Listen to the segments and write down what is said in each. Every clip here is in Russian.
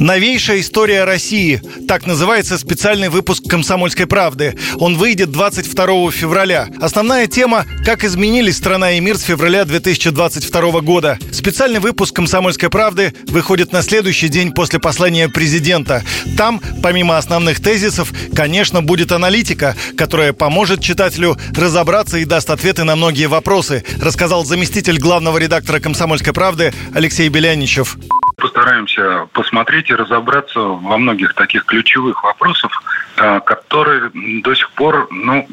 Новейшая история России. Так называется специальный выпуск «Комсомольской правды». Он выйдет 22 февраля. Основная тема – как изменились страна и мир с февраля 2022 года. Специальный выпуск «Комсомольской правды» выходит на следующий день после послания президента. Там, помимо основных тезисов, конечно, будет аналитика, которая поможет читателю разобраться и даст ответы на многие вопросы, рассказал заместитель главного редактора «Комсомольской правды» Алексей Беляничев постараемся посмотреть и разобраться во многих таких ключевых вопросах, э, которые до сих пор, ну,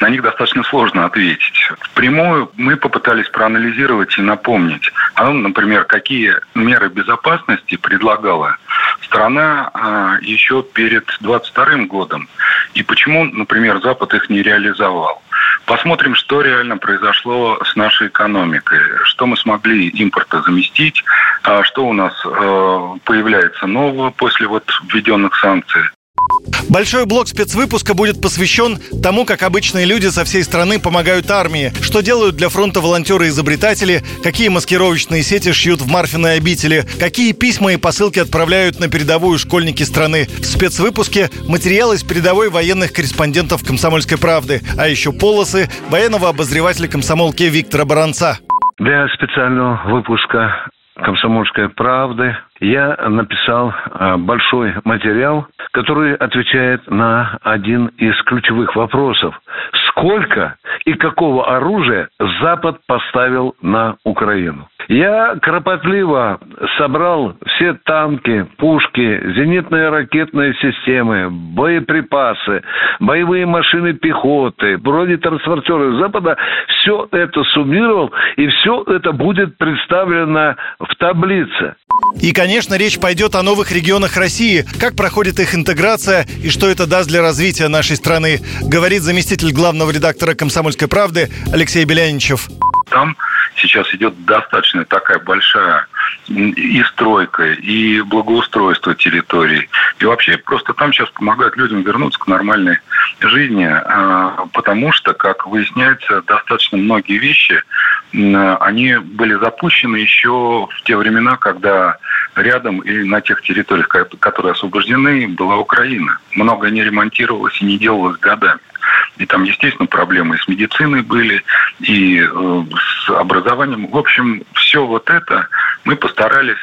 на них достаточно сложно ответить. Впрямую мы попытались проанализировать и напомнить, а, ну, например, какие меры безопасности предлагала страна а, еще перед 22 годом, и почему, например, Запад их не реализовал. Посмотрим, что реально произошло с нашей экономикой, что мы смогли импорта заместить, а что у нас э, появляется нового после вот введенных санкций. Большой блок спецвыпуска будет посвящен тому, как обычные люди со всей страны помогают армии, что делают для фронта волонтеры-изобретатели, какие маскировочные сети шьют в Марфиной обители, какие письма и посылки отправляют на передовую школьники страны. В спецвыпуске материалы из передовой военных корреспондентов «Комсомольской правды», а еще полосы военного обозревателя комсомолки Виктора Баранца. Для специального выпуска «Комсомольской правды» я написал а, большой материал, который отвечает на один из ключевых вопросов. Сколько и какого оружия Запад поставил на Украину? Я кропотливо собрал все танки, пушки, зенитные ракетные системы, боеприпасы, боевые машины пехоты, бронетранспортеры Запада. Все это суммировал, и все это будет представлено в таблице. И, конечно, речь пойдет о новых регионах России, как проходит их интеграция и что это даст для развития нашей страны, говорит заместитель главного редактора «Комсомольской правды» Алексей Беляничев. Там сейчас идет достаточно такая большая и стройка, и благоустройство территорий. И вообще, просто там сейчас помогают людям вернуться к нормальной жизни, а, потому что, как выясняется, достаточно многие вещи, они были запущены еще в те времена, когда рядом и на тех территориях, которые освобождены, была Украина. Многое не ремонтировалось и не делалось годами. И там, естественно, проблемы с медициной были, и э, с образованием. В общем, все вот это мы постарались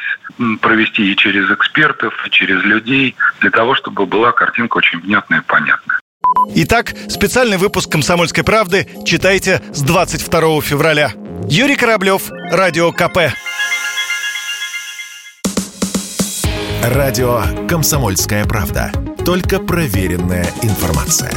провести и через экспертов, и через людей, для того, чтобы была картинка очень внятная и понятная. Итак, специальный выпуск «Комсомольской правды» читайте с 22 февраля. Юрий Кораблев, Радио КП. Радио «Комсомольская правда». Только проверенная информация.